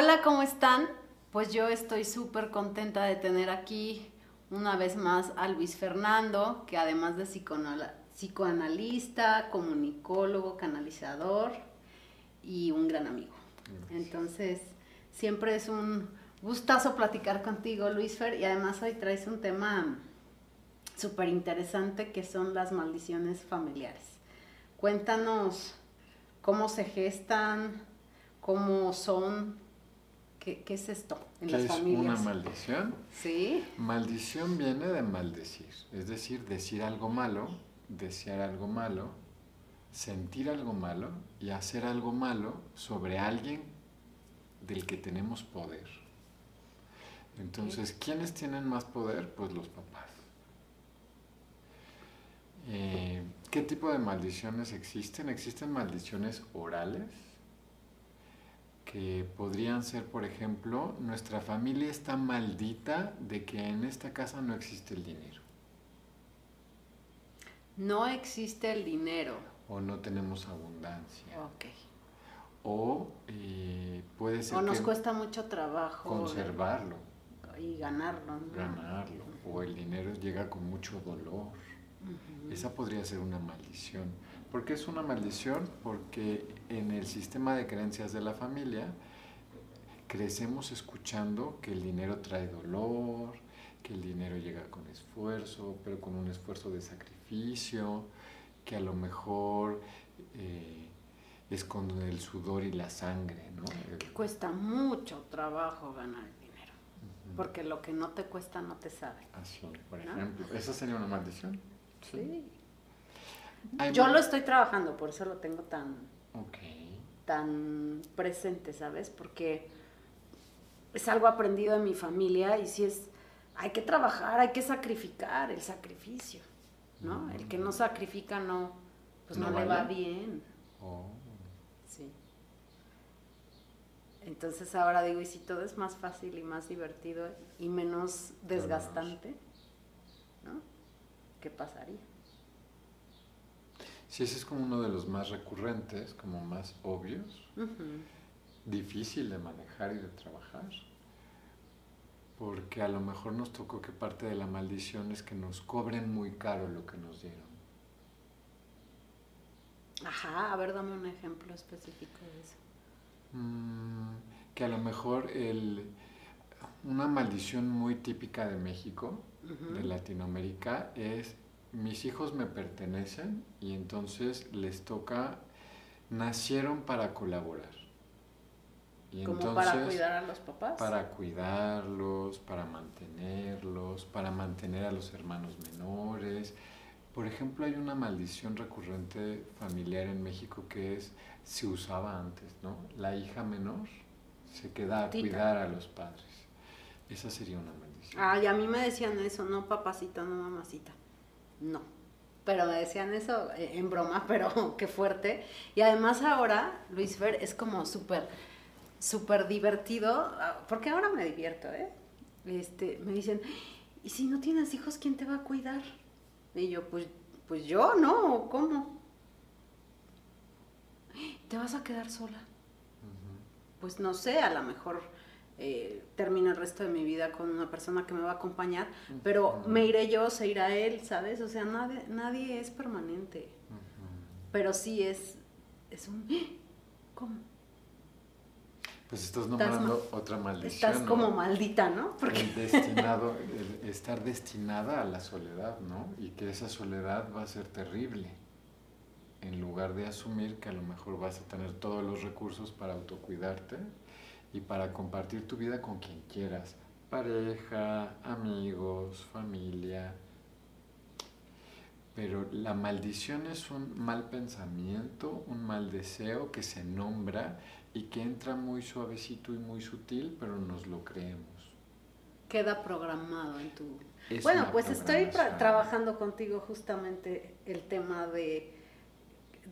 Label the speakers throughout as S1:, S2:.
S1: Hola, ¿cómo están? Pues yo estoy súper contenta de tener aquí una vez más a Luis Fernando, que además de psicoanalista, comunicólogo, canalizador y un gran amigo. Entonces, siempre es un gustazo platicar contigo, Luis Fer, y además hoy traes un tema súper interesante que son las maldiciones familiares. Cuéntanos cómo se gestan, cómo son, qué, es esto
S2: en las es una maldición?
S1: Sí.
S2: Maldición viene de maldecir, es decir, decir algo malo, desear algo malo, sentir algo malo y hacer algo malo sobre alguien del que tenemos poder. Entonces, ¿quiénes tienen más poder? Pues los papás. Eh, ¿Qué tipo de maldiciones existen? Existen maldiciones orales, que podrían ser, por ejemplo, nuestra familia está maldita de que en esta casa no existe el dinero.
S1: No existe el dinero.
S2: O no tenemos abundancia.
S1: Ok.
S2: O eh, puede ser...
S1: O nos cuesta mucho trabajo.
S2: Conservarlo.
S1: Y ganarlo.
S2: Ganarlo. O el dinero llega con mucho dolor. Esa podría ser una maldición. ¿Por qué es una maldición? Porque en el sistema de creencias de la familia crecemos escuchando que el dinero trae dolor, que el dinero llega con esfuerzo, pero con un esfuerzo de sacrificio, que a lo mejor eh, es con el sudor y la sangre, ¿no?
S1: Que cuesta mucho trabajo ganar el dinero, porque lo que no te cuesta no te sabe.
S2: Así, por ejemplo. ¿Esa sería una maldición?
S1: Sí. Yo lo estoy trabajando, por eso lo tengo tan, tan presente, ¿sabes? Porque es algo aprendido en mi familia y si es, hay que trabajar, hay que sacrificar, el sacrificio, ¿no? El que no sacrifica no, pues no, le va bien.
S2: Oh.
S1: Sí. Entonces ahora digo, y si todo es más fácil y más divertido y menos desgastante, ¿no? ¿Qué pasaría?
S2: Sí, ese es como uno de los más recurrentes, como más obvios, difícil de manejar y de trabajar, porque a lo mejor nos tocó que parte de la maldición es que nos cobren muy caro lo que nos dieron.
S1: Ajá, a ver, dame un ejemplo específico de eso.
S2: Mm, que a lo mejor el, una maldición muy típica de México, de Latinoamérica, es mis hijos me pertenecen y entonces les toca, nacieron para colaborar.
S1: Y ¿Como para cuidar a los papás?
S2: Para cuidarlos, para mantenerlos, para mantener a los hermanos menores. Por ejemplo, hay una maldición recurrente familiar en México que es, se usaba antes, ¿no? La hija menor se queda a cuidar a los padres. Esa sería una maldición.
S1: Ay, a mí me decían eso, no papacita, no mamacita no. Pero me decían eso eh, en broma, pero qué fuerte. Y además ahora, Luis Fer, es como súper, súper divertido, ah, porque ahora me divierto, ¿eh? Este, me dicen, ¿y si no tienes hijos, quién te va a cuidar? Y yo, pues, pues yo, ¿no? ¿Cómo? ¿Te vas a quedar sola? Pues no sé, a lo mejor eh, termino el resto de mi vida con una persona que me va a acompañar, pero me iré yo, se irá él, ¿sabes? O sea, nadie, nadie es permanente. Pero sí es, es un... ¿Cómo?
S2: Pues estás nombrando otra maldición.
S1: Estás como maldita, ¿no?
S2: Porque... El destinado, estar destinada a la soledad, ¿no? Y que esa soledad va a ser terrible. En lugar de asumir que a lo mejor vas a tener todos los recursos para autocuidarte, y para compartir tu vida con quien quieras, pareja, amigos, familia. Pero la maldición es un mal pensamiento, un mal deseo que se nombra y que entra muy suavecito y muy sutil, pero nos lo creemos.
S1: Queda programado en tu... bueno, pues estoy trabajando contigo justamente el tema de,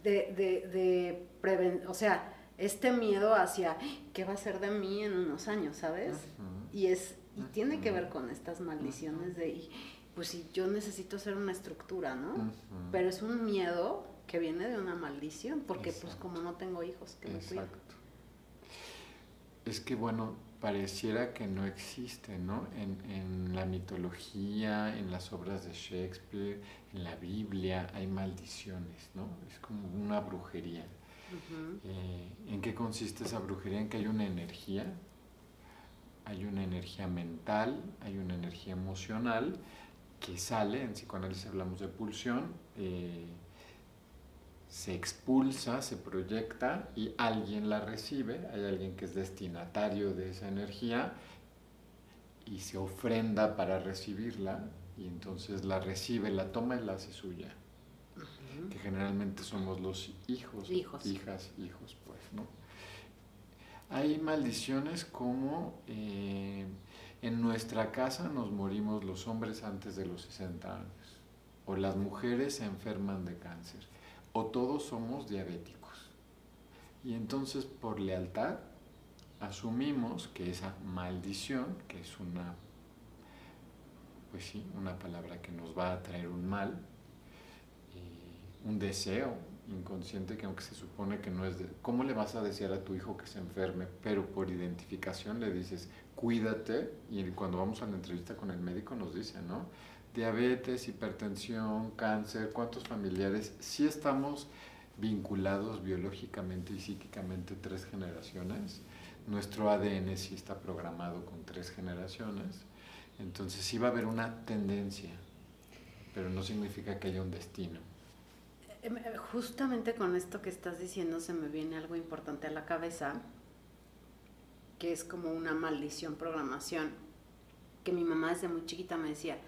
S1: de, de, de preven o sea, este miedo hacia qué va a ser de mí en unos años, ¿sabes? Y es y tiene que ver con estas maldiciones de pues si yo necesito ser una estructura, ¿no? Pero es un miedo que viene de una maldición, porque pues como no tengo hijos que me cuiden.
S2: es que, bueno, pareciera que no existe, ¿no? En, en, la mitología, en las obras de Shakespeare, en la Biblia, hay maldiciones, ¿no? Es como una brujería. Eh, ¿En qué consiste esa brujería? En que hay una energía, hay una energía mental, hay una energía emocional que sale, en psicoanálisis hablamos de pulsión, eh, se expulsa, se proyecta y alguien la recibe, hay alguien que es destinatario de esa energía y se ofrenda para recibirla y entonces la recibe, la toma y la hace suya. Que generalmente somos los hijos, hijas, hijos, pues, ¿no? Hay maldiciones como eh, en nuestra casa nos morimos los hombres antes de los 60 años, o las mujeres se enferman de cáncer o todos somos diabéticos. Y entonces por lealtad asumimos que esa maldición, que es una, pues sí, una palabra que nos va a traer un mal, un deseo inconsciente que aunque se supone que no es de, ¿cómo le vas a desear a tu hijo que se enferme? Pero por identificación le dices, cuídate, y cuando vamos a la entrevista con el médico nos dice, ¿no? diabetes, hipertensión, cáncer, cuántos familiares, sí estamos vinculados biológicamente y psíquicamente tres generaciones. Nuestro ADN sí está programado con tres generaciones. Entonces sí va a haber una tendencia, pero no significa que haya un destino.
S1: Em, eh, justamente con esto que estás diciendo se me viene algo importante a la cabeza, que es como una maldición programación, que mi mamá desde muy chiquita me decía,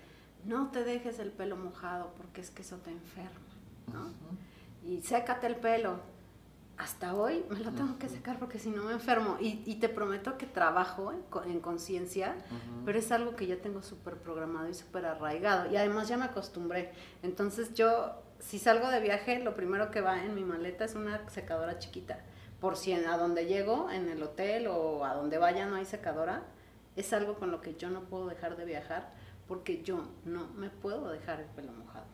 S1: no te dejes el pelo mojado porque es que eso te enferma, ¿no? Y sécate el pelo. Hasta hoy me lo tengo que secar porque si no me enfermo. Y, te prometo que trabajo en, conciencia, pero es algo que ya tengo súper programado y súper arraigado. Y además ya me acostumbré. Entonces yo, si salgo de viaje, lo primero que va en mi maleta es una secadora chiquita. Por si a donde llego, en el hotel o a donde vaya no hay secadora, es algo con lo que yo no puedo dejar de viajar porque yo no me puedo dejar el pelo mojado.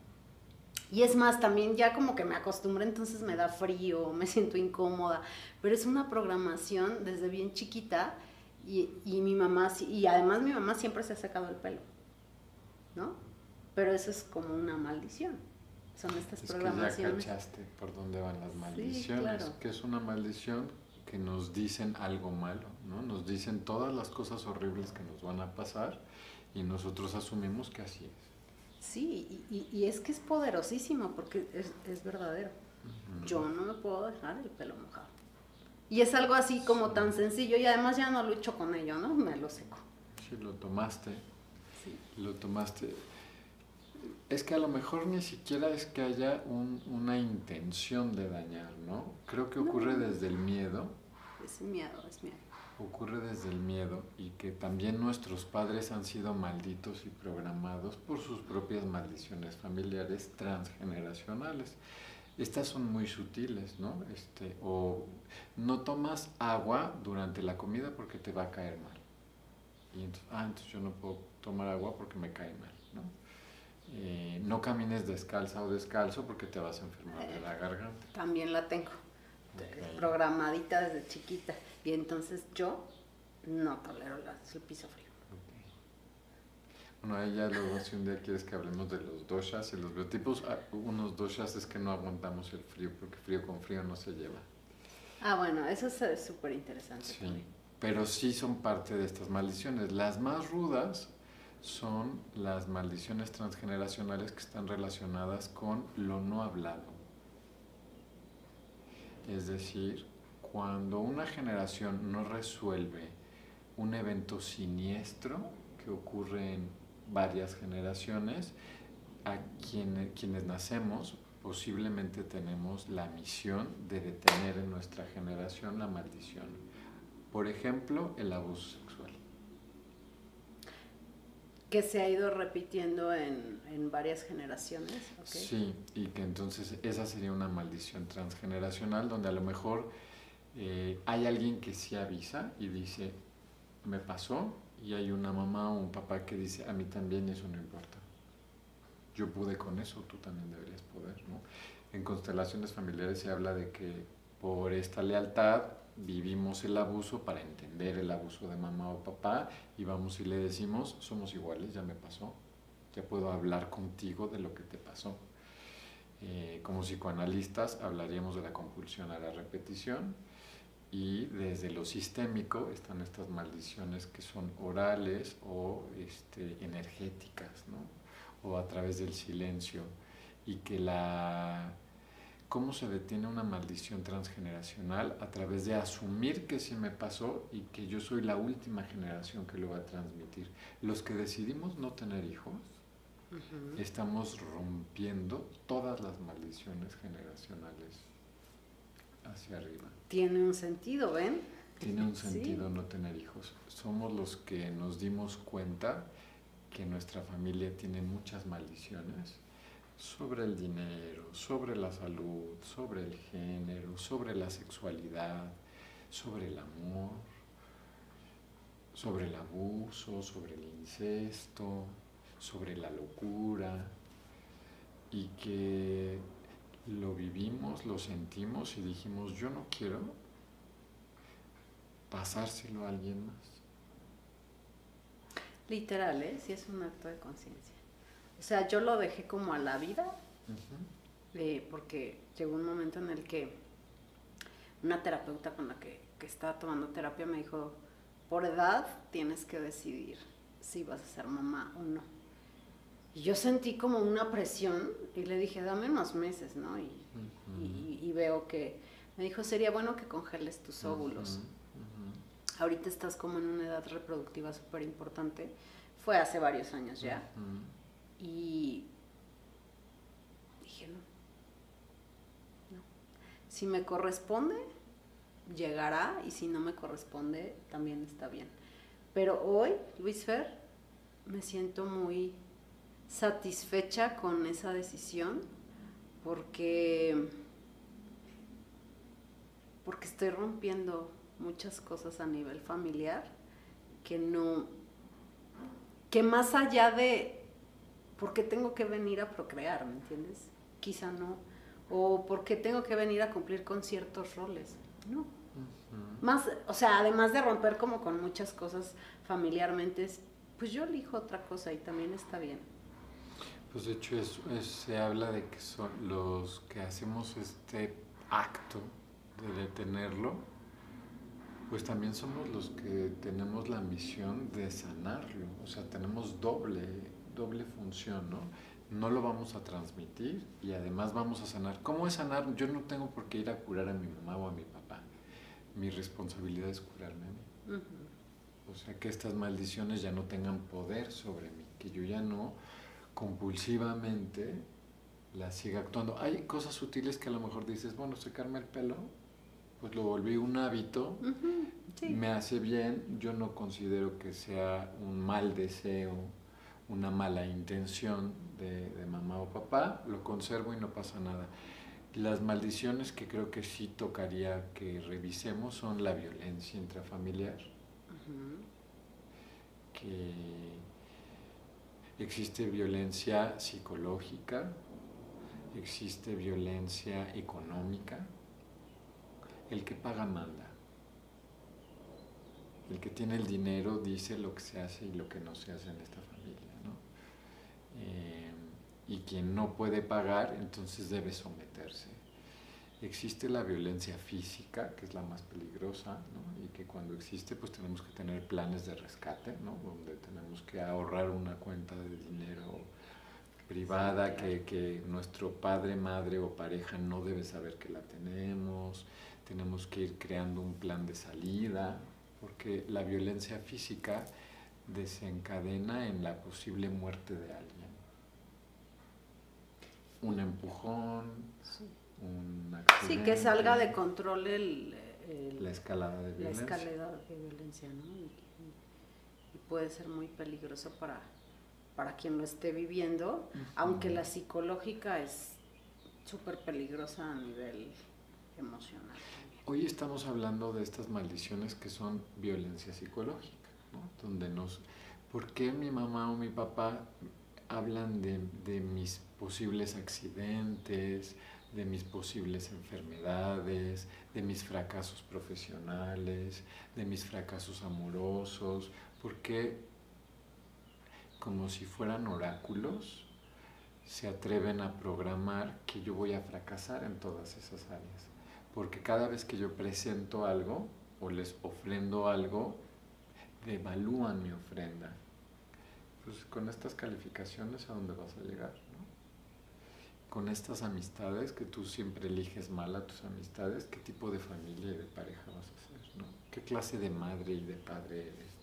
S1: Y es más, también ya como que me acostumbré, entonces me da frío, me siento incómoda, pero es una programación desde bien chiquita y, mi mamá, y además mi mamá siempre se ha sacado el pelo, ¿no? Pero eso es como una maldición. Son estas programaciones.
S2: Que ya cachaste por dónde van las maldiciones, que es una maldición que nos dicen algo malo, ¿no? Nos dicen todas las cosas horribles que nos van a pasar y nosotros asumimos que así es.
S1: Sí, y, es que es poderosísimo porque es, verdadero. Yo no me puedo dejar el pelo mojado. Y es algo así como tan sencillo y además ya no lucho con ello, ¿no? Me lo seco.
S2: Sí, lo tomaste. Sí. Lo tomaste. Es que a lo mejor ni siquiera es que haya una intención de dañar, ¿no? Creo que ocurre desde el miedo.
S1: Es miedo, es miedo
S2: ocurre desde el miedo y que también nuestros padres han sido malditos y programados por sus propias maldiciones familiares transgeneracionales. Estas son muy sutiles, ¿no? Este, o no tomas agua durante la comida porque te va a caer mal. Y entonces, ah, entonces yo no puedo tomar agua porque me cae mal. Eh, no camines descalza o descalzo porque te vas a enfermar de la garganta.
S1: También la tengo, programadita desde chiquita. Y entonces yo no tolero el piso frío.
S2: Bueno, ahí ya luego si un día quieres que hablemos de los doshas y los biotipos, ah, unos doshas es que no aguantamos el frío porque frío con frío no se lleva.
S1: Ah, bueno, eso es súper interesante.
S2: Sí, pero sí son parte de estas maldiciones. Las más rudas son las maldiciones transgeneracionales que están relacionadas con lo no hablado. Es decir, cuando una generación no resuelve un evento siniestro que ocurre en varias generaciones, a quienes nacemos posiblemente tenemos la misión de detener en nuestra generación la maldición. Por ejemplo, el abuso.
S1: Que se ha ido repitiendo en, varias generaciones.
S2: Sí, y que entonces esa sería una maldición transgeneracional donde a lo mejor eh, hay alguien que sí avisa y dice, me pasó, y hay una mamá o un papá que dice, a mí también eso no importa. Yo pude con eso, tú también deberías poder, ¿no? En constelaciones familiares se habla de que por esta lealtad vivimos el abuso para entender el abuso de mamá o papá y vamos y le decimos, somos iguales, ya me pasó, ya puedo hablar contigo de lo que te pasó. Eh, como psicoanalistas hablaríamos de la compulsión a la repetición y desde lo sistémico están estas maldiciones que son orales o este, energéticas, ¿no? o a través del silencio y que la cómo se detiene una maldición transgeneracional a través de asumir que sí me pasó y que yo soy la última generación que lo va a transmitir. Los que decidimos no tener hijos, estamos rompiendo todas las maldiciones generacionales hacia arriba.
S1: Tiene un sentido, ¿ven?
S2: Tiene un sentido no tener hijos. Somos los que nos dimos cuenta que nuestra familia tiene muchas maldiciones sobre el dinero, sobre la salud, sobre el género, sobre la sexualidad, sobre el amor, sobre el abuso, sobre el incesto, sobre la locura, y que lo vivimos, lo sentimos y dijimos, yo no quiero pasárselo a alguien más.
S1: Literal, ¿eh? Sí es un acto de conciencia. O sea, yo lo dejé como a la vida, eh, porque llegó un momento en el que una terapeuta con la que, que estaba tomando terapia me dijo, por edad tienes que decidir si vas a ser mamá o no. Y yo sentí como una presión y le dije, dame unos meses, ¿no? Y, y, veo que me dijo, sería bueno que congeles tus óvulos. Ahorita estás como en una edad reproductiva súper importante. Fue hace varios años ya. Y dije, no, no. Si me corresponde, llegará y si no me corresponde, también está bien. Pero hoy, Luis Fer, me siento muy satisfecha con esa decisión porque porque estoy rompiendo muchas cosas a nivel familiar que no que más allá de por qué tengo que venir a procrear, ¿me entiendes? Quizá no o por qué tengo que venir a cumplir con ciertos roles. No. Más, o sea, además de romper como con muchas cosas familiarmente, pues yo elijo otra cosa y también está bien.
S2: Pues de hecho se habla de que son los que hacemos este acto de detenerlo, pues también somos los que tenemos la misión de sanarlo, o sea, tenemos doble, doble función, ¿no? No lo vamos a transmitir y además vamos a sanar. ¿Cómo es sanar? Yo no tengo por qué ir a curar a mi mamá o a mi papá. Mi responsabilidad es curarme a mí. O sea, que estas maldiciones ya no tengan poder sobre mí, que yo ya no compulsivamente la siga actuando. Hay cosas sutiles que a lo mejor dices, bueno, secarme el pelo, pues lo volví un hábito, me hace bien, yo no considero que sea un mal deseo, una mala intención de, de mamá o papá, lo conservo y no pasa nada. Las maldiciones que creo que sí tocaría que revisemos son la violencia intrafamiliar, que Existe violencia psicológica, existe violencia económica. El que paga manda. El que tiene el dinero dice lo que se hace y lo que no se hace en esta familia. Y quien no puede pagar, entonces debe someterse. Existe la violencia física, que es la más peligrosa, ¿no? y que cuando existe pues tenemos que tener planes de rescate, ¿no? donde tenemos que ahorrar una cuenta de dinero privada que, que, nuestro padre, madre o pareja no debe saber que la tenemos, tenemos que ir creando un plan de salida, porque la violencia física desencadena en la posible muerte de alguien. Un empujón,
S1: Sí, que salga de control el,
S2: la escalada de violencia.
S1: La escalada de violencia, ¿no? Y, puede ser muy peligroso para, para quien lo esté viviendo, aunque la psicológica es súper peligrosa a nivel emocional.
S2: Hoy estamos hablando de estas maldiciones que son violencia psicológica, ¿no? Donde nos... ¿Por qué mi mamá o mi papá hablan de, de mis posibles accidentes, de mis posibles enfermedades, de mis fracasos profesionales, de mis fracasos amorosos, porque como si fueran oráculos, se atreven a programar que yo voy a fracasar en todas esas áreas. Porque cada vez que yo presento algo o les ofrendo algo, devalúan mi ofrenda. Pues con estas calificaciones, ¿a dónde vas a llegar? Con estas amistades que tú siempre eliges mal a tus amistades, ¿qué tipo de familia y de pareja vas a ser? ¿no? ¿Qué clase de madre y de padre eres?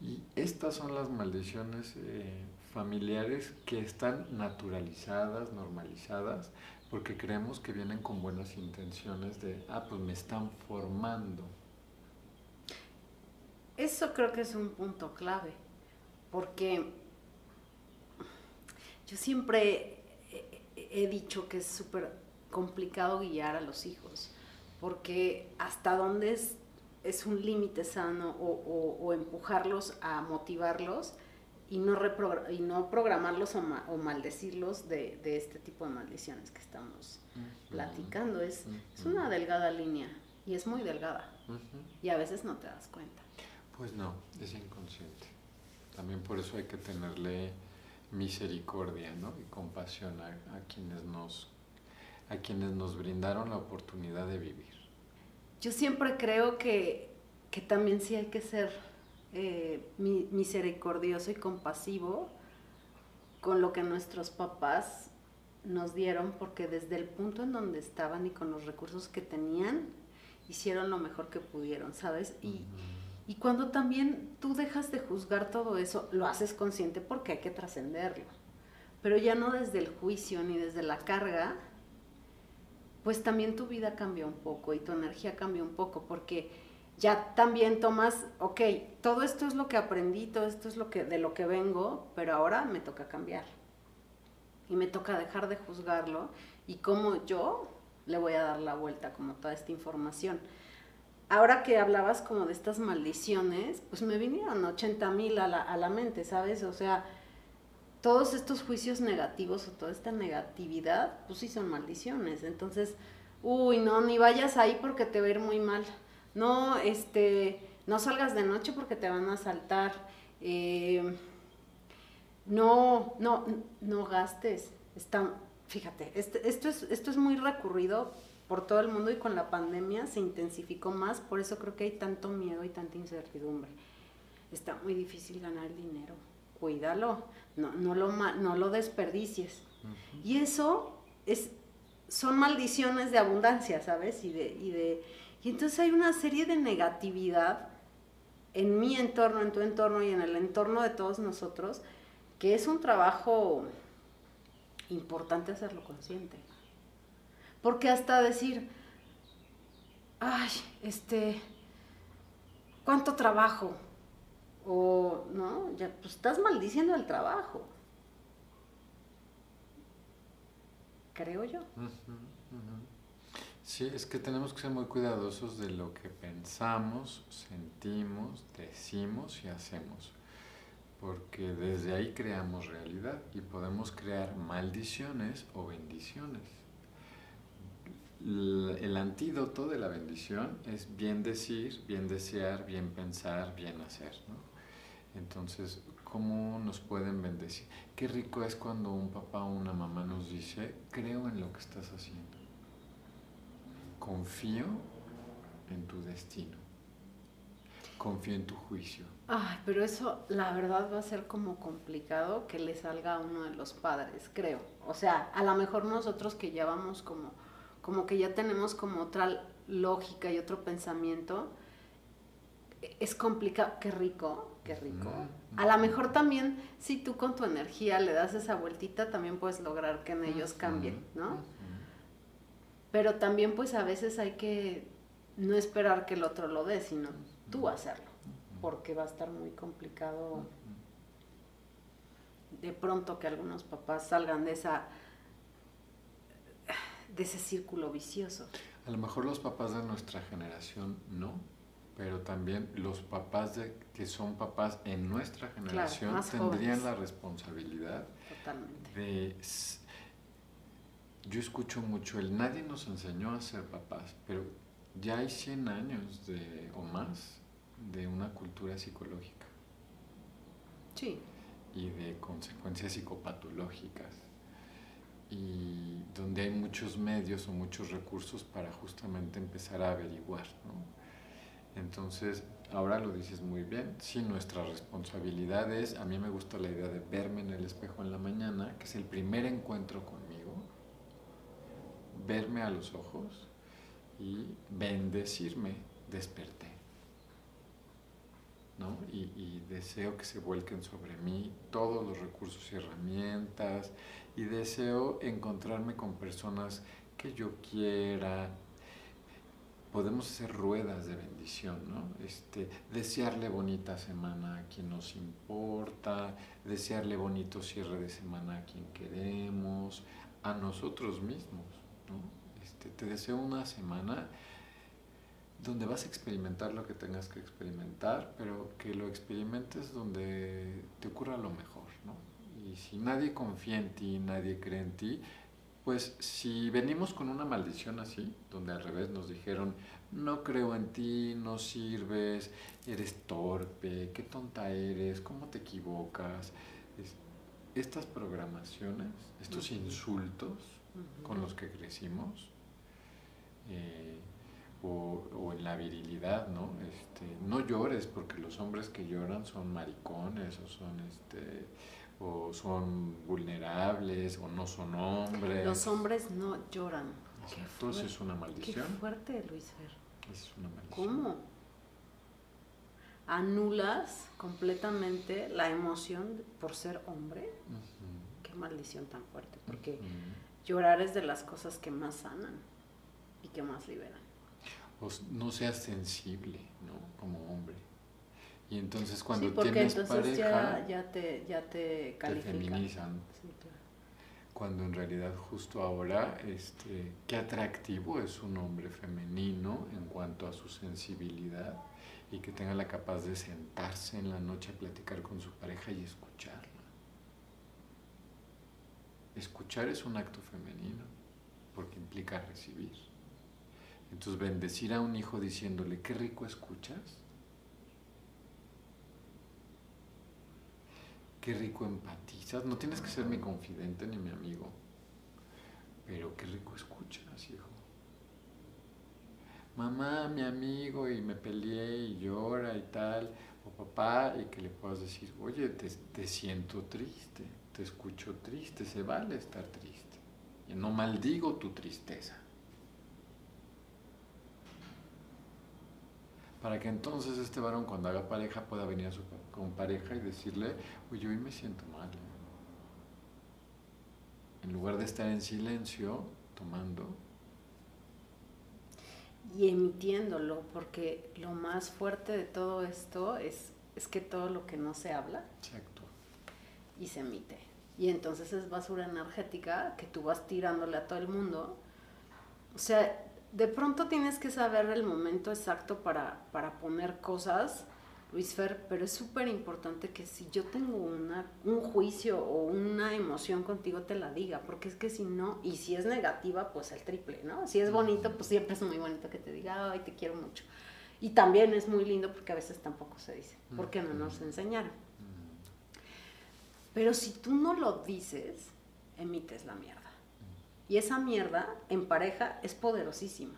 S2: Y estas son las maldiciones eh, familiares que están naturalizadas, normalizadas, porque creemos que vienen con buenas intenciones de, ah, pues me están formando.
S1: Eso creo que es un punto clave, porque yo siempre he dicho que es súper complicado guiar a los hijos, porque hasta dónde es es un límite sano o, empujarlos a motivarlos y no, y no programarlos o, maldecirlos de, este tipo de maldiciones que estamos platicando. Es, es, una delgada línea y es muy delgada y a veces no te das cuenta.
S2: Pues no, es inconsciente. También por eso hay que tenerle misericordia y compasión a, a, quienes nos, a quienes nos brindaron la oportunidad de vivir.
S1: Yo siempre creo que, también sí hay que ser eh, misericordioso y compasivo con lo que nuestros papás nos dieron, porque desde el punto en donde estaban y con los recursos que tenían, hicieron lo mejor que pudieron, ¿sabes? Y, y cuando también tú dejas de juzgar todo eso, lo haces consciente porque hay que trascenderlo, pero ya no desde el juicio ni desde la carga, pues también tu vida cambia un poco y tu energía cambia un poco, porque ya también tomas, ok, todo esto es lo que aprendí, todo esto es lo que, de lo que vengo, pero ahora me toca cambiar. Y me toca dejar de juzgarlo y cómo yo le voy a dar la vuelta como toda esta información. Ahora que hablabas como de estas maldiciones, pues me vinieron 80 mil a la, a la mente, ¿sabes? O sea, todos estos juicios negativos o toda esta negatividad, pues sí son maldiciones. Entonces, uy, no, ni vayas ahí porque te va muy mal. No, este, no salgas de noche porque te van a asaltar. Eh, no, no, no gastes. Está, fíjate, este, esto, es, esto es muy recurrido por todo el mundo y con la pandemia se intensificó más, por eso creo que hay tanto miedo y tanta incertidumbre. Está muy difícil ganar dinero cuídalo, no, no, lo, no lo desperdicies. Y eso es, son maldiciones de abundancia, ¿sabes? Y, de, y, de, y entonces hay una serie de negatividad en mi entorno, en tu entorno y en el entorno de todos nosotros, que es un trabajo importante hacerlo consciente. Porque hasta decir, ay, este, ¿cuánto trabajo? O, ¿no? Ya, pues estás maldiciendo el trabajo. Creo yo.
S2: Sí, es que tenemos que ser muy cuidadosos de lo que pensamos, sentimos, decimos y hacemos. Porque desde ahí creamos realidad y podemos crear maldiciones o bendiciones. El antídoto de la bendición es bien decir, bien desear, bien pensar, bien hacer. Entonces, ¿cómo nos pueden bendecir? Qué rico es cuando un papá o una mamá nos dice, creo en lo que estás haciendo. Confío en tu destino. Confío en tu juicio.
S1: Ay, pero eso la verdad va a ser como complicado que le salga a uno de los padres, creo. O sea, a lo mejor nosotros que ya vamos como, como que ya tenemos como otra lógica y otro pensamiento, es complicado, qué rico, qué rico. A lo mejor también, si tú con tu energía le das esa vueltita, también puedes lograr que en ellos cambien, ¿no? Pero también pues a veces hay que no esperar que el otro lo dé, sino tú hacerlo, porque va a estar muy complicado de pronto que algunos papás salgan de esa de ese círculo vicioso.
S2: A lo mejor los papás de nuestra generación no, pero también los papás de, que son papás en nuestra generación tendrían la responsabilidad de yo escucho mucho el nadie nos enseñó a ser papás, pero ya hay 100 años de, o más de una cultura psicológica.
S1: Sí.
S2: Y de consecuencias psicopatológicas. Y donde hay muchos medios o muchos recursos para justamente empezar a averiguar. Entonces, ahora lo dices muy bien. Sí, nuestra responsabilidad es, a mí me gusta la idea de verme en el espejo en la mañana, que es el primer encuentro conmigo, verme a los ojos y bendecirme, desperté. ¿no? Y, deseo que se vuelquen sobre mí todos los recursos y herramientas y deseo encontrarme con personas que yo quiera. Podemos hacer ruedas de bendición, ¿no? Este, desearle bonita semana a quien nos importa, desearle bonito cierre de semana a quien queremos, a nosotros mismos, ¿no? Este, te deseo una semana donde vas a experimentar lo que tengas que experimentar, pero que lo experimentes donde te ocurra lo mejor. Y si nadie confía en ti, nadie cree en ti, pues si venimos con una maldición así, donde al revés nos dijeron, no creo en ti, no sirves, eres torpe, qué tonta eres, cómo te equivocas, estas programaciones, estos insultos con los que crecimos, eh, o, en la virilidad, ¿no? Este, no llores porque los hombres que lloran son maricones o son este o son vulnerables o no son hombres.
S1: Los hombres no lloran.
S2: Entonces es una maldición.
S1: Qué fuerte, Luis Fer.
S2: Es una maldición.
S1: ¿Cómo? Anulas completamente la emoción por ser hombre. Qué maldición tan fuerte, porque llorar es de las cosas que más sanan y que más liberan
S2: no seas sensible, ¿no? Como hombre. Y entonces cuando tienes pareja,
S1: ya, te, ya te califican.
S2: Te feminizan. Cuando en realidad justo ahora, este, qué atractivo es un hombre femenino en cuanto a su sensibilidad y que tenga la capacidad de sentarse en la noche a platicar con su pareja y escucharla. Escuchar es un acto femenino porque implica recibir. Entonces bendecir a un hijo diciéndole, qué rico escuchas, qué rico empatizas, no tienes que ser mi confidente ni mi amigo, pero qué rico escuchas, hijo. Mamá, mi amigo, y me peleé y llora y tal, o papá, y que le puedas decir, oye, te, te siento triste, te escucho triste, se vale estar triste. Y no maldigo tu tristeza. Para que entonces este varón cuando haga pareja pueda venir a su con pareja y decirle, oye, hoy me siento mal. En lugar de estar en silencio, tomando.
S1: Y emitiéndolo, porque lo más fuerte de todo esto es, es que todo lo que no se habla y se emite. Y entonces es basura energética que tú vas tirándole a todo el mundo. O sea, de pronto tienes que saber el momento exacto para, poner cosas, Luis Fer, pero es súper importante que si yo tengo una, un juicio o una emoción contigo, te la diga, porque es que si no, y si es negativa, pues el triple, ¿no? Si es bonito, pues siempre es muy bonito que te diga, ay, te quiero mucho. Y también es muy lindo porque a veces tampoco se dice, porque no nos enseñaron. Pero si tú no lo dices, emites la mierda. Y esa mierda en pareja es poderosísima.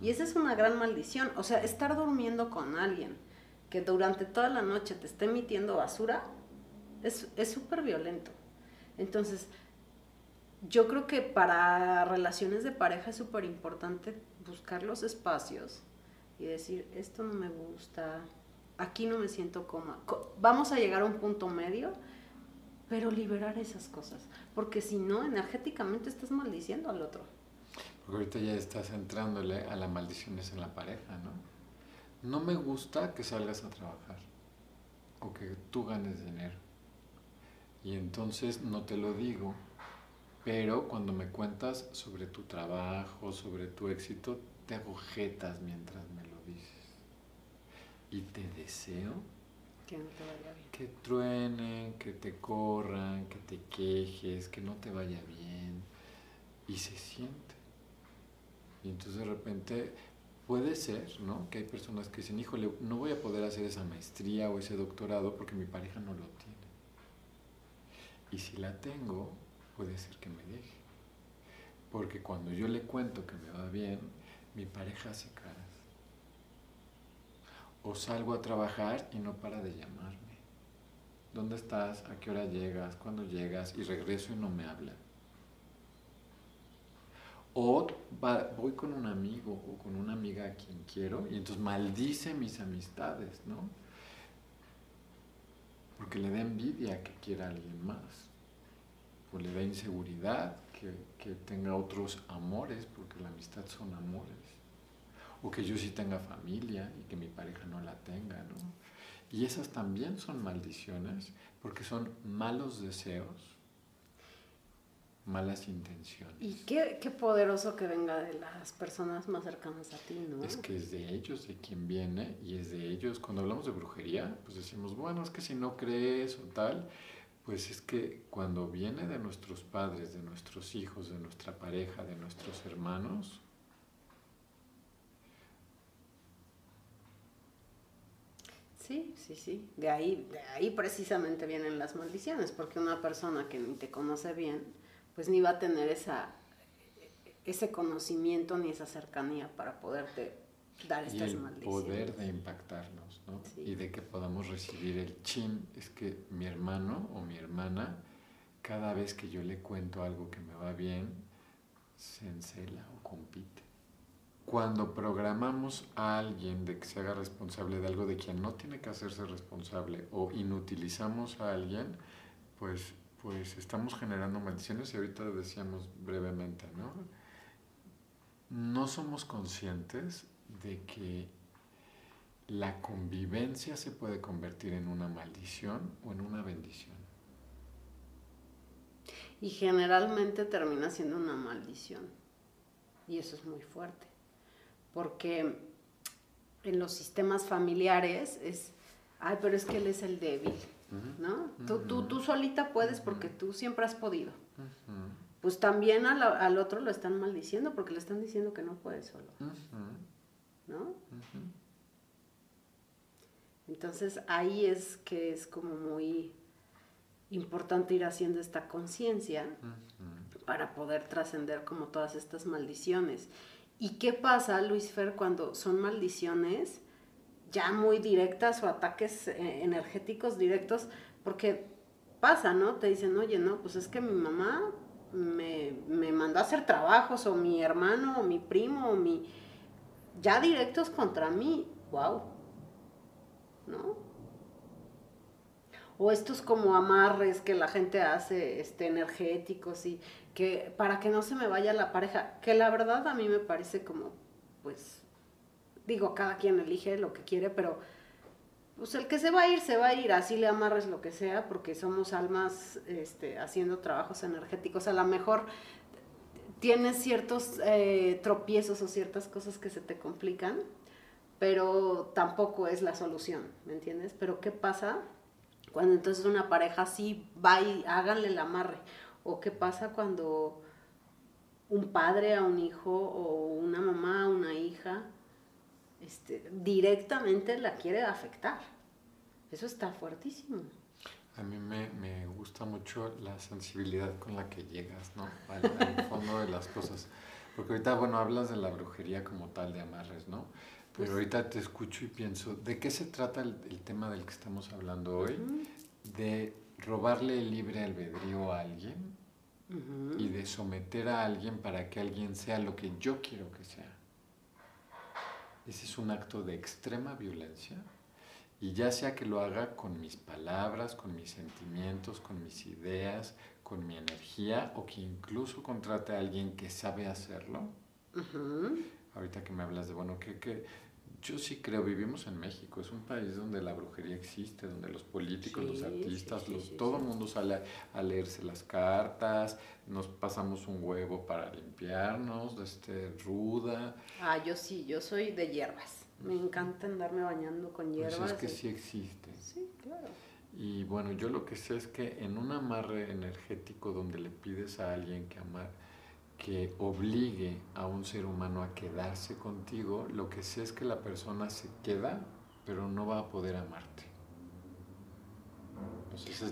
S1: Y esa es una gran maldición. O sea, estar durmiendo con alguien que durante toda la noche te esté emitiendo basura es súper violento. Entonces, yo creo que para relaciones de pareja es súper importante buscar los espacios y decir, esto no me gusta, aquí no me siento cómoda. Vamos a llegar a un punto medio pero liberar esas cosas, porque si no, energéticamente estás maldiciendo al otro.
S2: Porque ahorita ya estás entrándole a las maldiciones en la pareja, ¿no? No me gusta que salgas a trabajar o que tú ganes dinero. Y entonces no te lo digo, pero cuando me cuentas sobre tu trabajo, sobre tu éxito, te agujetas mientras me lo dices. Y te deseo que truenen, que te corran, que te quejes, que no te vaya bien. y se siente. Y entonces de repente puede ser, ¿no? Que hay personas que dicen, híjole, no voy a poder hacer esa maestría o ese doctorado porque mi pareja no lo tiene. Y si la tengo, puede ser que me deje. Porque cuando yo le cuento que me va bien, mi pareja caras. O salgo a trabajar y no para de llamarme. ¿Dónde estás? ¿A qué hora llegas? ¿Cuándo llegas? Y regreso y no me habla. O voy con un amigo o con una amiga a quien quiero y entonces maldice mis amistades, ¿no? Porque le da envidia que quiera a alguien más. O le da inseguridad que, que tenga otros amores, porque la amistad son amores. O que yo sí tenga familia y que mi pareja no la tenga, ¿no? Y esas también son maldiciones porque son malos deseos malas intenciones.
S1: Y qué, qué, poderoso que venga de las personas más cercanas a ti, ¿no?
S2: Es que es de ellos de quien viene y es de ellos. Cuando hablamos de brujería, pues decimos, bueno, es que si no crees o tal, pues es que cuando viene de nuestros padres, de nuestros hijos, de nuestra pareja, de nuestros hermanos,
S1: Sí, sí, sí. De ahí, de ahí precisamente vienen las maldiciones, porque una persona que ni te conoce bien, pues ni va a tener esa, ese conocimiento ni esa cercanía para poderte dar estas
S2: y el poder de impactarnos, ¿no? Y de que podamos recibir el chin, es que mi hermano o mi hermana, cada vez que yo le cuento algo que me va bien, se encela o compite. Cuando programamos a alguien de que se haga responsable de algo de quien no tiene que hacerse responsable o inutilizamos a alguien, pues pues estamos generando maldiciones y ahorita decíamos brevemente, ¿no? No somos conscientes de que la convivencia se puede convertir en una maldición o en una bendición.
S1: Y generalmente termina siendo una maldición. Y eso es muy fuerte. Porque en los sistemas familiares es, ay, pero es que él es el débil ¿no? tú, tú, solita puedes porque tú siempre has podido. Pues también al, otro lo están maldiciendo porque le están diciendo que no puede solo. ¿No? Entonces ahí es que es como muy importante ir haciendo esta conciencia para poder trascender como todas estas maldiciones. ¿Y qué pasa, Luis Fer, cuando son maldiciones? ya muy directas o ataques eh, energéticos directos, porque pasa, ¿no? Te dicen, oye, no, pues es que mi mamá me, mandó a hacer trabajos, o mi hermano, o mi primo, o mi... ya directos contra mí, wow, ¿no? O estos como amarres que la gente hace, este, energéticos y que para que no se me vaya la pareja, que la verdad a mí me parece como, pues, digo, cada quien elige lo que quiere, pero pues el que se va a ir, se va a ir, así le amarres lo que sea, porque somos almas este, haciendo trabajos energéticos. A lo mejor tienes ciertos eh, tropiezos o ciertas cosas que se te complican, pero tampoco es la solución, ¿me entiendes? Pero ¿qué pasa cuando entonces una pareja sí va y háganle el amarre? ¿O qué pasa cuando un padre a un hijo o una mamá a una hija este, directamente la quiere afectar. Eso está fuertísimo.
S2: A mí me, gusta mucho la sensibilidad con la que llegas, ¿no? Al, fondo de las cosas. Porque ahorita, bueno, hablas de la brujería como tal, de amarres, ¿no? Pero pues ahorita te escucho y pienso, ¿de qué se trata el, tema del que estamos hablando hoy? De robarle el libre albedrío a alguien y de someter a alguien para que alguien sea lo que yo quiero que sea. Ese es un acto de extrema violencia y ya sea que lo haga con mis palabras, con mis sentimientos, con mis ideas, con mi energía o que incluso contrate a alguien que sabe hacerlo. Ahorita que me hablas de, bueno, que, que yo sí creo, vivimos en México, es un país donde la brujería existe, donde los políticos, los artistas, los, todo el mundo sale a, leerse las cartas, nos pasamos un huevo para limpiarnos, este, ruda.
S1: Ah, yo sí, yo soy de hierbas. Me encanta andarme bañando con hierbas. Pues
S2: es que sí existe. Sí, claro. Y bueno, yo lo que sé es que en un amarre energético donde le pides a alguien que amar, que obligue a un ser humano a quedarse contigo, lo que sé es que la persona se queda, pero no va a poder amarte.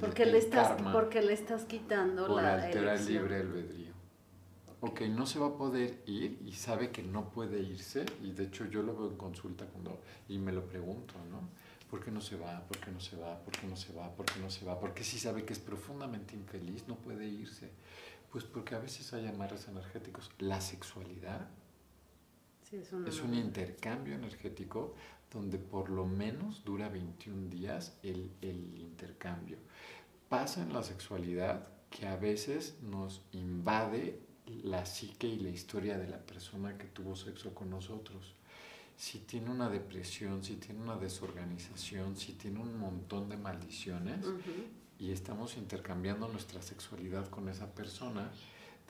S1: porque, le estás, porque le estás quitando
S2: por la alterar el libre albedrío. ok, no se va a poder ir y sabe que no puede irse, y de hecho yo lo veo en consulta cuando, y me lo pregunto, ¿no? ¿Por qué no se va? ¿Por qué no se va? ¿Por qué no se va? ¿Por qué no se va? Porque si sabe que es profundamente infeliz, no puede irse. Pues porque a veces hay amarres energéticos. La sexualidad es, un intercambio energético donde por lo menos dura 21 días el, el intercambio. Pasa en la sexualidad que a veces nos invade la psique y la historia de la persona que tuvo sexo con nosotros. Si tiene una depresión, si tiene una desorganización, si tiene un montón de maldiciones, y estamos intercambiando nuestra sexualidad con esa persona,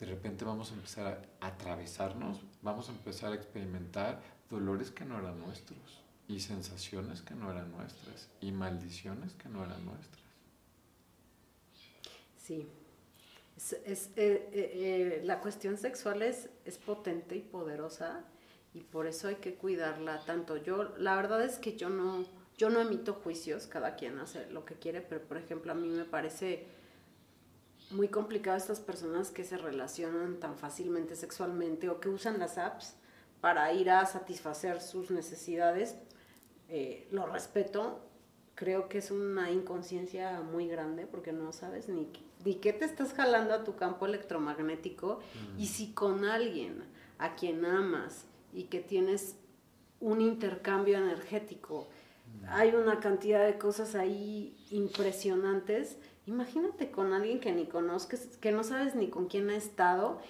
S2: de repente vamos a empezar a atravesarnos, vamos a empezar a experimentar dolores que no eran nuestros y sensaciones que no eran nuestras y maldiciones que no eran nuestras.
S1: Sí, es, eh, eh, eh, la cuestión sexual es, es potente y poderosa y por eso hay que cuidarla tanto. Yo, la verdad es que yo no yo no emito juicios, cada quien hace lo que quiere, pero por ejemplo a mí me parece muy complicado estas personas que se relacionan tan fácilmente sexualmente o que usan las apps para ir a satisfacer sus necesidades. Eh, lo respeto, creo que es una inconsciencia muy grande porque no sabes ni, ni qué te estás jalando a tu campo electromagnético. Y si con alguien a quien amas y que tienes un intercambio energético hay una cantidad de cosas ahí impresionantes. Imagínate con alguien que ni conozcas, que no sabes ni con quién ha estado.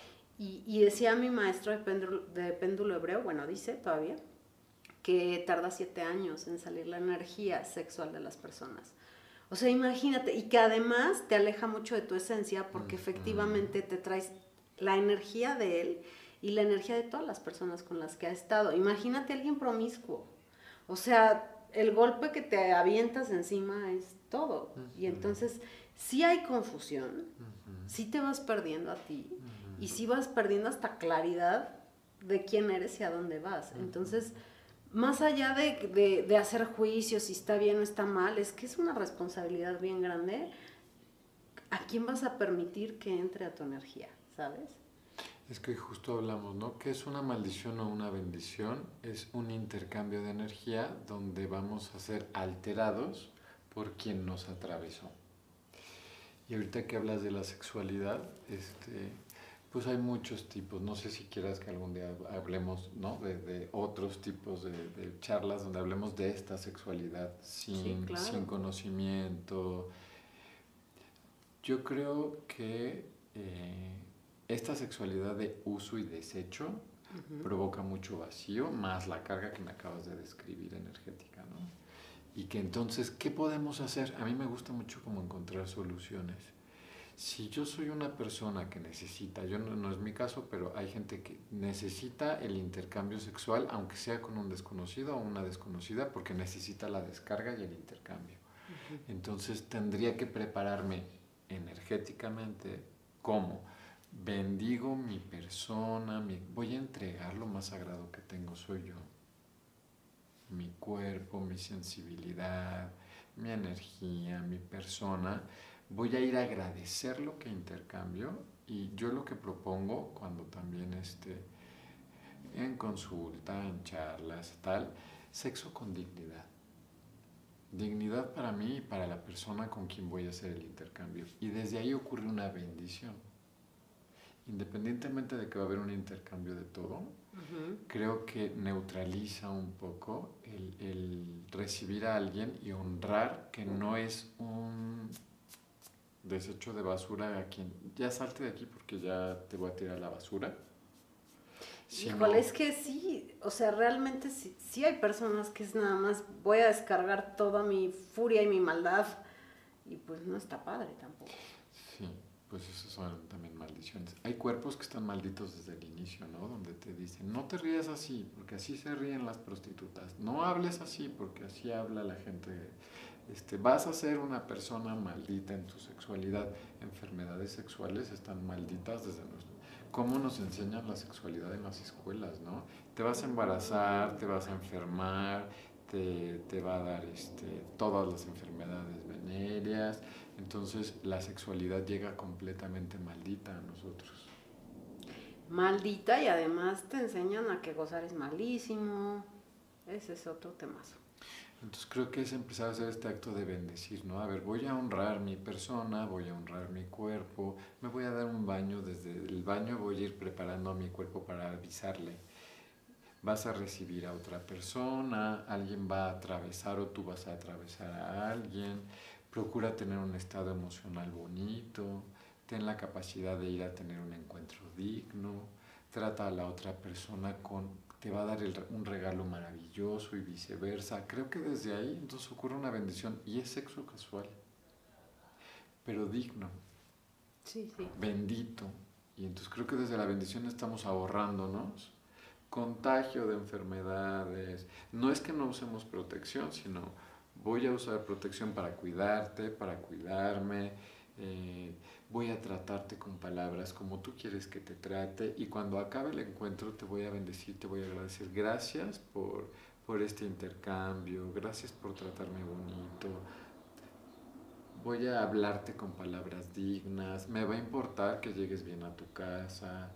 S1: Y, decía mi maestro de péndulo, de péndulo hebreo, bueno, dice todavía, que tarda siete años en salir la energía sexual de las personas. O sea, imagínate, y que además te aleja mucho de tu esencia porque efectivamente te traes la energía de él y la energía de todas las personas con las que ha estado. Imagínate a alguien promiscuo. O sea, el golpe que te avientas encima es todo. Y entonces si hay confusión, si te vas perdiendo a ti y si vas perdiendo hasta claridad de quién eres y a dónde vas. Entonces, más allá de, de, hacer juicios si está bien o está mal, es que es una responsabilidad bien grande. ¿A quién vas a permitir que entre a tu energía? ¿Sabes?
S2: Es que justo hablamos, ¿no? ¿Qué es una maldición o una bendición? Es un intercambio de energía donde vamos a ser alterados por quien nos atravesó. Y ahorita que hablas de la sexualidad, este, pues hay muchos tipos. No sé si quieras que algún día hablemos ¿no? de, otros tipos de, charlas donde hablemos de esta sexualidad sin, sin conocimiento. Yo creo que eh, esta sexualidad de uso y desecho provoca mucho vacío, más la carga que me acabas de describir energética, ¿no? Y que entonces, ¿qué podemos hacer? A mí me gusta mucho como encontrar soluciones. Si yo soy una persona que necesita, yo no, es mi caso, pero hay gente que necesita el intercambio sexual, aunque sea con un desconocido o una desconocida, porque necesita la descarga y el intercambio. Entonces tendría que prepararme energéticamente, ¿cómo? Bendigo mi persona, voy a entregar lo más sagrado que tengo, soy yo. Mi cuerpo, mi sensibilidad, mi energía, mi persona. Voy a ir a agradecer lo que intercambio y yo lo que propongo cuando también esté en consulta, en charlas, tal, sexo con dignidad. Dignidad para mí y para la persona con quien voy a hacer el intercambio. Y desde ahí ocurre una bendición independientemente de que va a haber un intercambio de todo, creo que neutraliza un poco el, recibir a alguien y honrar que no es un desecho de basura a quien ya salte de aquí porque ya te voy a tirar la basura.
S1: Híjole, es que sí, o sea, realmente sí, sí hay personas que es nada más voy a descargar toda mi furia y mi maldad y pues no está padre tampoco.
S2: Sí pues esas son también maldiciones. Hay cuerpos que están malditos desde el inicio, ¿no? Donde te dicen, no te rías así, porque así se ríen las prostitutas. No hables así, porque así habla la gente. Este, vas a ser una persona maldita en tu sexualidad. Enfermedades sexuales están malditas desde nuestro... cómo nos enseñan la sexualidad en las escuelas, ¿no? Te vas a embarazar, te vas a enfermar, te, te va a dar este, todas las enfermedades venéreas, entonces la sexualidad llega completamente maldita a nosotros.
S1: Maldita y además te enseñan a que gozar es malísimo. Ese es otro temazo.
S2: Entonces creo que es empezar a hacer este acto de bendecir, ¿no? A ver, voy a honrar mi persona, voy a honrar mi cuerpo, me voy a dar un baño, desde el baño voy a ir preparando a mi cuerpo para avisarle. Vas a recibir a otra persona, alguien va a atravesar o tú vas a atravesar a alguien, procura tener un estado emocional bonito, ten la capacidad de ir a tener un encuentro digno, trata a la otra persona con te va a dar un regalo maravilloso y viceversa. Creo que desde ahí entonces ocurre una bendición y es sexo casual, pero digno,
S1: sí, sí.
S2: bendito. Y entonces creo que desde la bendición estamos ahorrándonos contagio de enfermedades. No es que no usemos protección, sino voy a usar protección para cuidarte, para cuidarme. Eh, voy a tratarte con palabras como tú quieres que te trate y cuando acabe el encuentro te voy a bendecir, te voy a agradecer. Gracias por, por este intercambio, gracias por tratarme bonito. Voy a hablarte con palabras dignas, me va a importar que llegues bien a tu casa.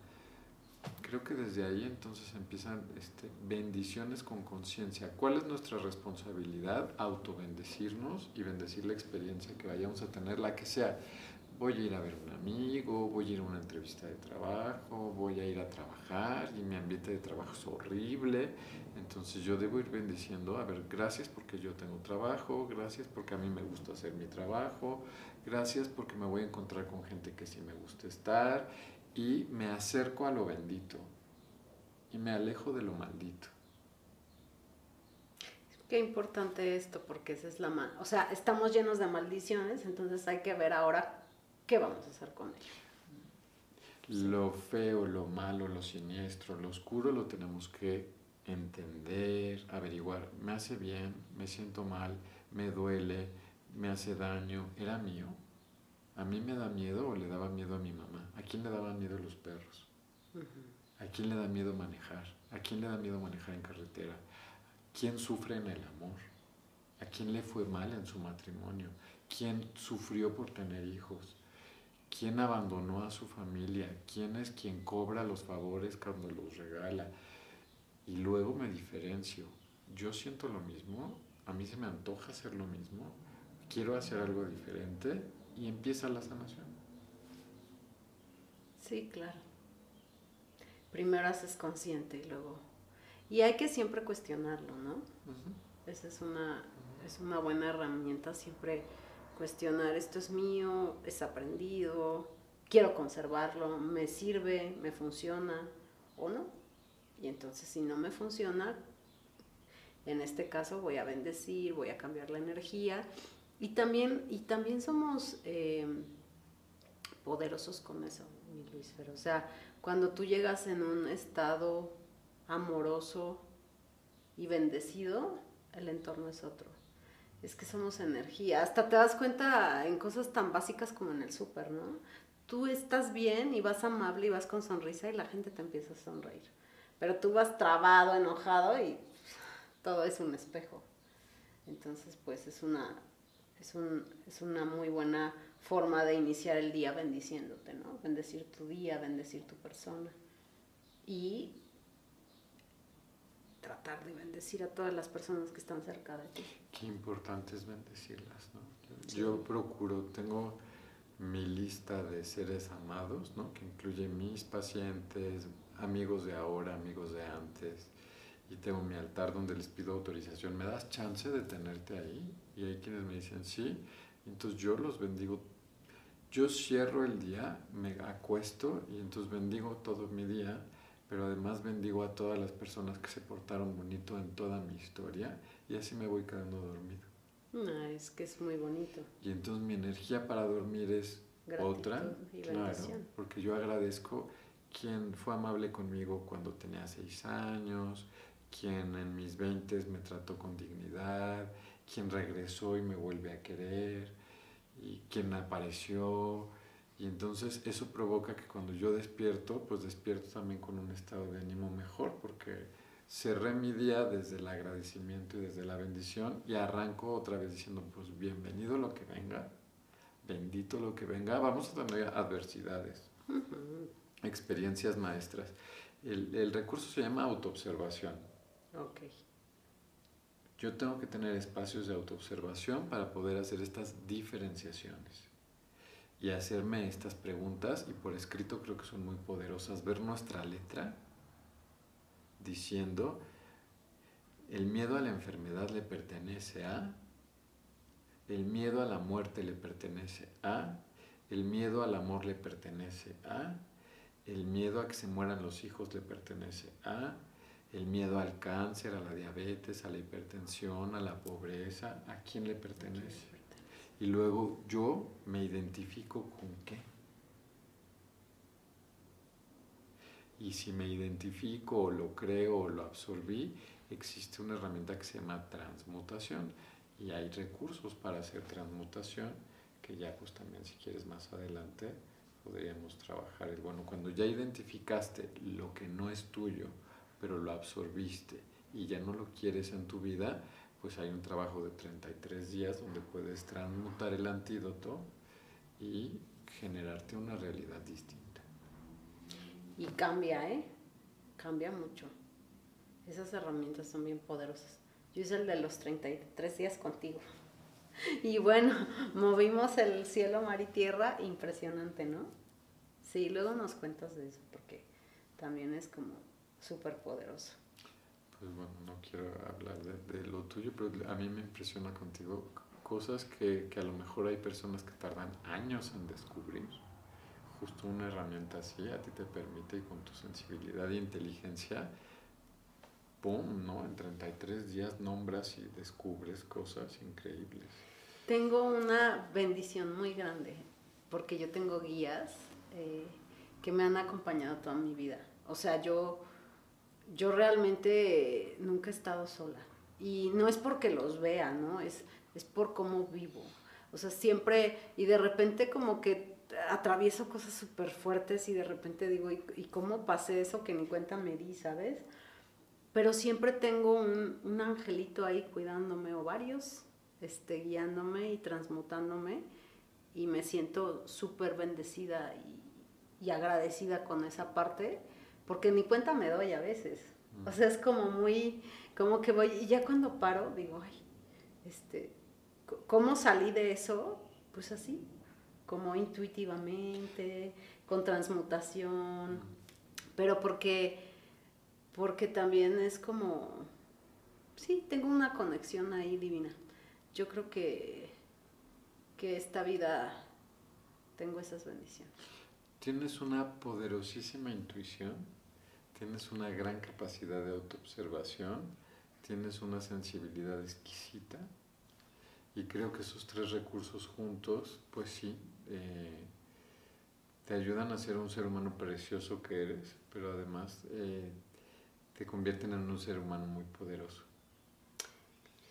S2: Creo que desde ahí entonces empiezan este, bendiciones con conciencia. ¿Cuál es nuestra responsabilidad? Autobendecirnos y bendecir la experiencia que vayamos a tener, la que sea voy a ir a ver a un amigo, voy a ir a una entrevista de trabajo, voy a ir a trabajar y mi ambiente de trabajo es horrible. Entonces yo debo ir bendiciendo, a ver, gracias porque yo tengo trabajo, gracias porque a mí me gusta hacer mi trabajo, gracias porque me voy a encontrar con gente que sí me gusta estar y me acerco a lo bendito y me alejo de lo maldito.
S1: Qué importante esto, porque esa es la mal. O sea, estamos llenos de maldiciones, entonces hay que ver ahora ¿qué vamos a hacer con ello?
S2: Lo feo, lo malo, lo siniestro, lo oscuro lo tenemos que entender, averiguar. ¿Me hace bien? ¿Me siento mal? ¿Me duele? ¿Me hace daño? ¿Era mío? ¿A mí me da miedo o le daba miedo a mi mamá? ¿A quién le daban miedo los perros? ¿A quién le da miedo manejar? ¿A quién le da miedo manejar en carretera? ¿Quién sufre en el amor? ¿A quién le fue mal en su matrimonio? ¿Quién sufrió por tener hijos? ¿Quién abandonó a su familia? ¿Quién es quien cobra los favores cuando los regala? Y luego me diferencio. Yo siento lo mismo, a mí se me antoja hacer lo mismo, quiero hacer algo diferente y empieza la sanación.
S1: Sí, claro. Primero haces consciente y luego... Y hay que siempre cuestionarlo, ¿no? Esa es una, es una buena herramienta siempre cuestionar, esto es mío, es aprendido, quiero conservarlo, me sirve, me funciona o no. Y entonces si no me funciona, en este caso voy a bendecir, voy a cambiar la energía. Y también, y también somos eh, poderosos con eso, mi Luis O sea, cuando tú llegas en un estado amoroso y bendecido, el entorno es otro es que somos energía. Hasta te das cuenta en cosas tan básicas como en el súper, ¿no? Tú estás bien y vas amable y vas con sonrisa y la gente te empieza a sonreír. Pero tú vas trabado, enojado y todo es un espejo. Entonces, pues es una, es, un, es una muy buena forma de iniciar el día bendiciéndote, ¿no? Bendecir tu día, bendecir tu persona. Y tratar de bendecir a todas las personas que están cerca de ti.
S2: Qué importante es bendecirlas, ¿no? Yo, procuro, tengo mi lista de seres amados, ¿no? Que incluye mis pacientes, amigos de ahora, amigos de antes, y tengo mi altar donde les pido autorización. ¿Me das chance de tenerte ahí? Y hay quienes me dicen sí. Entonces yo los bendigo. Yo cierro el día, me acuesto y entonces bendigo todo mi día pero además bendigo a todas las personas que se portaron bonito en toda mi historia y así me voy quedando dormido.
S1: No, es que es muy bonito.
S2: Y entonces mi energía para dormir es otra, claro, porque yo agradezco quien fue amable conmigo cuando tenía seis años, quien en mis veintes me trató con dignidad, quien regresó y me vuelve a querer, y quien apareció, Y entonces eso provoca que cuando yo despierto, pues despierto también con un estado de ánimo mejor, porque cerré mi día desde el agradecimiento y desde la bendición y arranco otra vez diciendo, pues bienvenido lo que venga, bendito lo que venga, vamos a tener adversidades, experiencias maestras. El, el, recurso se llama autoobservación.
S1: Okay.
S2: Yo tengo que tener espacios de autoobservación para poder hacer estas diferenciaciones y hacerme estas preguntas y por escrito creo que son muy poderosas. Ver nuestra letra diciendo, el miedo a la enfermedad le pertenece a, el miedo a la muerte le pertenece a, el miedo al amor le pertenece a, el miedo a que se mueran los hijos le pertenece a, el miedo al cáncer, a la diabetes, a la hipertensión, a la pobreza, ¿a quién le pertenece? Y luego yo me identifico con qué. Y si me identifico o lo creo o lo absorbí, existe una herramienta que se llama transmutación y hay recursos para hacer transmutación que ya pues también si quieres más adelante podríamos trabajar. Bueno, cuando ya identificaste lo que no es tuyo, pero lo absorbiste y ya no lo quieres en tu vida, pues hay un trabajo de 33 días donde puedes transmutar el antídoto y generarte una realidad distinta.
S1: Y cambia, ¿eh? Cambia mucho. Esas herramientas son bien poderosas. Yo hice el de los 33 días contigo. Y bueno, movimos el cielo, mar y tierra, impresionante, ¿no? Sí, luego nos cuentas de eso, porque también es como súper poderoso.
S2: Pues bueno, no quiero hablar de, lo tuyo, pero a mí me impresiona contigo cosas que, que, a lo mejor hay personas que tardan años en descubrir. Justo una herramienta así a ti te permite y con tu sensibilidad e inteligencia, ¡pum! ¿no? En 33 días nombras y descubres cosas increíbles.
S1: Tengo una bendición muy grande porque yo tengo guías eh, que me han acompañado toda mi vida. O sea, yo yo realmente nunca he estado sola. Y no es porque los vea, ¿no? Es, es por cómo vivo. O sea, siempre, y de repente como que atravieso cosas súper fuertes y de repente digo, ¿y, cómo pasé eso que ni cuenta me di, ¿sabes? Pero siempre tengo un, un angelito ahí cuidándome o varios, este, guiándome y transmutándome y me siento súper bendecida y, y agradecida con esa parte porque ni cuenta me doy a veces. O sea, es como muy, como que voy, y ya cuando paro, digo, ay, este, ¿cómo salí de eso? Pues así, como intuitivamente, con transmutación, pero porque, porque también es como, sí, tengo una conexión ahí divina. Yo creo que, que esta vida tengo esas bendiciones.
S2: Tienes una poderosísima intuición tienes una gran capacidad de autoobservación, tienes una sensibilidad exquisita y creo que esos tres recursos juntos, pues sí, eh, te ayudan a ser un ser humano precioso que eres, pero además eh, te convierten en un ser humano muy poderoso.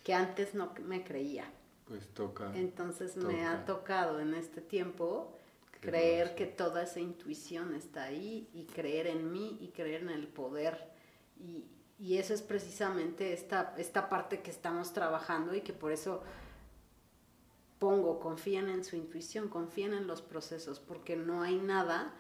S1: Que antes no me creía.
S2: Pues toca.
S1: Entonces me ha tocado en este tiempo creer que toda esa intuición está ahí y creer en mí y creer en el poder. Y, y eso es precisamente esta, esta parte que estamos trabajando y que por eso pongo, confíen en su intuición, confíen en los procesos, porque no hay nada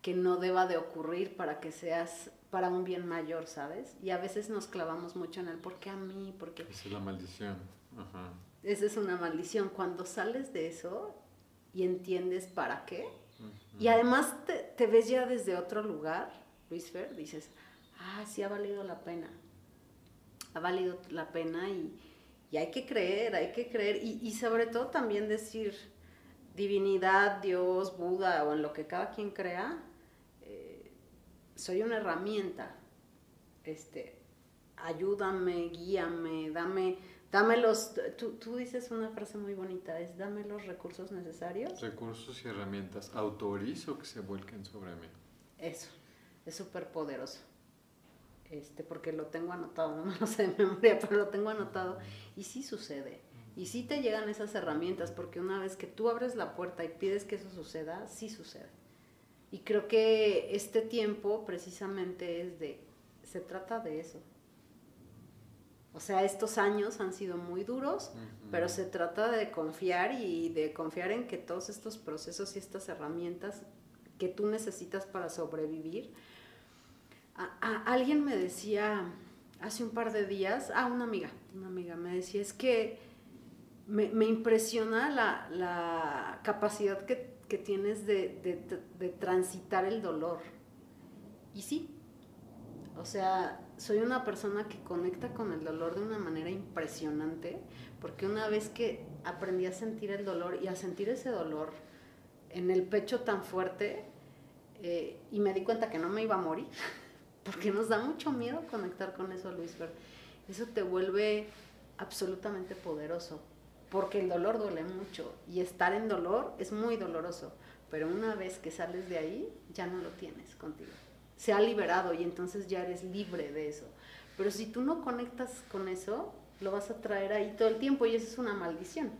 S1: que no deba de ocurrir para que seas para un bien mayor, ¿sabes? Y a veces nos clavamos mucho en el por qué a mí, porque...
S2: Esa es la maldición.
S1: Esa es una maldición. Cuando sales de eso, y entiendes para qué. Y además te, ves ya desde otro lugar, Luis Fer, dices, ah, sí ha valido la pena. Ha valido la pena y, hay que creer, hay que creer. Y, sobre todo también decir divinidad, Dios, Buda o en lo que cada quien crea, eh, soy una herramienta. Este, ayúdame, guíame, dame Dame los, tú, tú, dices una frase muy bonita, es dame los recursos necesarios.
S2: Recursos y herramientas, autorizo que se vuelquen sobre mí.
S1: Eso, es súper poderoso. Este, porque lo tengo anotado, no lo sé de memoria, pero lo tengo anotado. Y sí sucede. Y sí te llegan esas herramientas, porque una vez que tú abres la puerta y pides que eso suceda, sí sucede. Y creo que este tiempo precisamente es de, se trata de eso. O sea, estos años han sido muy duros, pero se trata de confiar y de confiar en que todos estos procesos y estas herramientas que tú necesitas para sobrevivir. A, alguien me decía hace un par de días, ah, una amiga, una amiga me decía, es que me, impresiona la, capacidad que, tienes de, de transitar el dolor. Y sí, o sea, soy una persona que conecta con el dolor de una manera impresionante, porque una vez que aprendí a sentir el dolor y a sentir ese dolor en el pecho tan fuerte, eh, y me di cuenta que no me iba a morir, porque nos da mucho miedo conectar con eso, Luis Fer. Eso te vuelve absolutamente poderoso, porque el dolor duele mucho y estar en dolor es muy doloroso, pero una vez que sales de ahí, ya no lo tienes contigo se ha liberado y entonces ya eres libre de eso. Pero si tú no conectas con eso, lo vas a traer ahí todo el tiempo y eso es una maldición.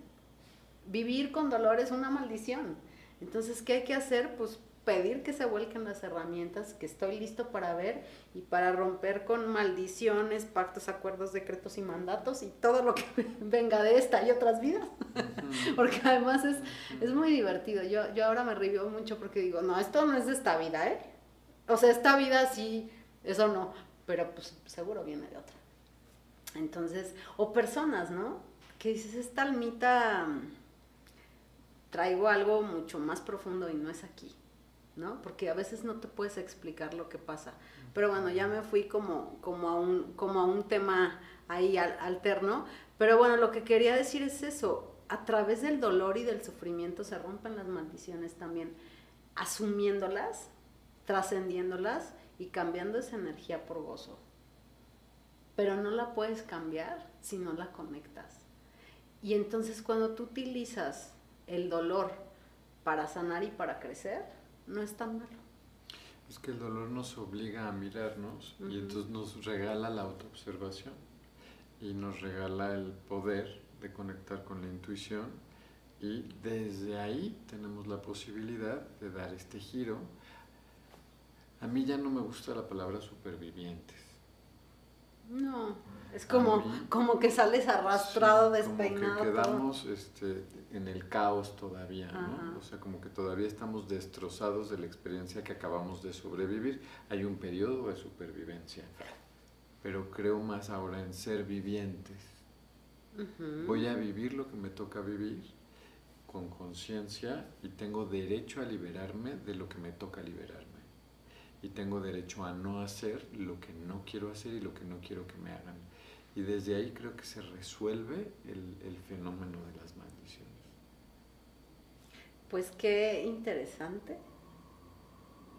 S1: Vivir con dolor es una maldición. Entonces, ¿qué hay que hacer? Pues pedir que se vuelquen las herramientas que estoy listo para ver y para romper con maldiciones, pactos, acuerdos, decretos y mandatos y todo lo que venga de esta y otras vidas. porque además es, es muy divertido. Yo, yo ahora me río mucho porque digo, no, esto no es de esta vida, ¿eh? O sea, esta vida sí, eso no, pero pues seguro viene de otra. Entonces, o personas, ¿no? Que dices, esta almita traigo algo mucho más profundo y no es aquí, ¿no? Porque a veces no te puedes explicar lo que pasa. Pero bueno, ya me fui como, como, a, un, como a un tema ahí alterno. Pero bueno, lo que quería decir es eso. A través del dolor y del sufrimiento se rompen las maldiciones también, asumiéndolas trascendiéndolas y cambiando esa energía por gozo. Pero no la puedes cambiar si no la conectas. Y entonces cuando tú utilizas el dolor para sanar y para crecer, no es tan malo.
S2: Es que el dolor nos obliga a mirarnos y entonces nos regala la autoobservación y nos regala el poder de conectar con la intuición y desde ahí tenemos la posibilidad de dar este giro a mí ya no me gusta la palabra supervivientes.
S1: No, es como, como que sales arrastrado, despeinado.
S2: Como que quedamos este, en el caos todavía, ¿no? O sea, como que todavía estamos destrozados de la experiencia que acabamos de sobrevivir. Hay un periodo de supervivencia, pero creo más ahora en ser vivientes. Voy a vivir lo que me toca vivir con conciencia y tengo derecho a liberarme de lo que me toca liberarme y tengo derecho a no hacer lo que no quiero hacer y lo que no quiero que me hagan. Y desde ahí creo que se resuelve el, fenómeno de las maldiciones.
S1: Pues qué interesante.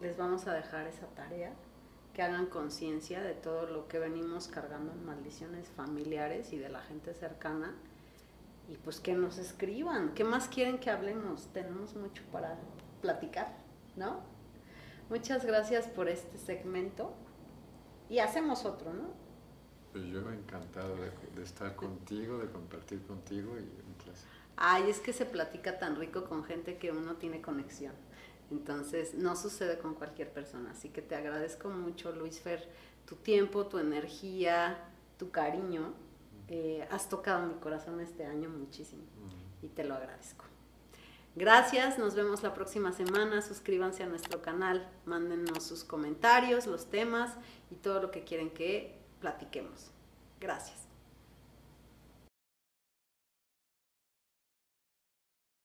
S1: Les vamos a dejar esa tarea, que hagan conciencia de todo lo que venimos cargando en maldiciones familiares y de la gente cercana. Y pues que nos escriban, ¿qué más quieren que hablemos? Tenemos mucho para platicar, ¿no? Muchas gracias por este segmento y hacemos otro, ¿no?
S2: Pues yo encantado de, estar contigo, de compartir contigo y un placer.
S1: Ay, es que se platica tan rico con gente que uno tiene conexión. Entonces, no sucede con cualquier persona. Así que te agradezco mucho, Luis Fer, tu tiempo, tu energía, tu cariño. Eh, has tocado mi corazón este año muchísimo y te lo agradezco. Gracias, nos vemos la próxima semana. Suscríbanse a nuestro canal, mándenos sus comentarios, los temas y todo lo que quieren que platiquemos. Gracias.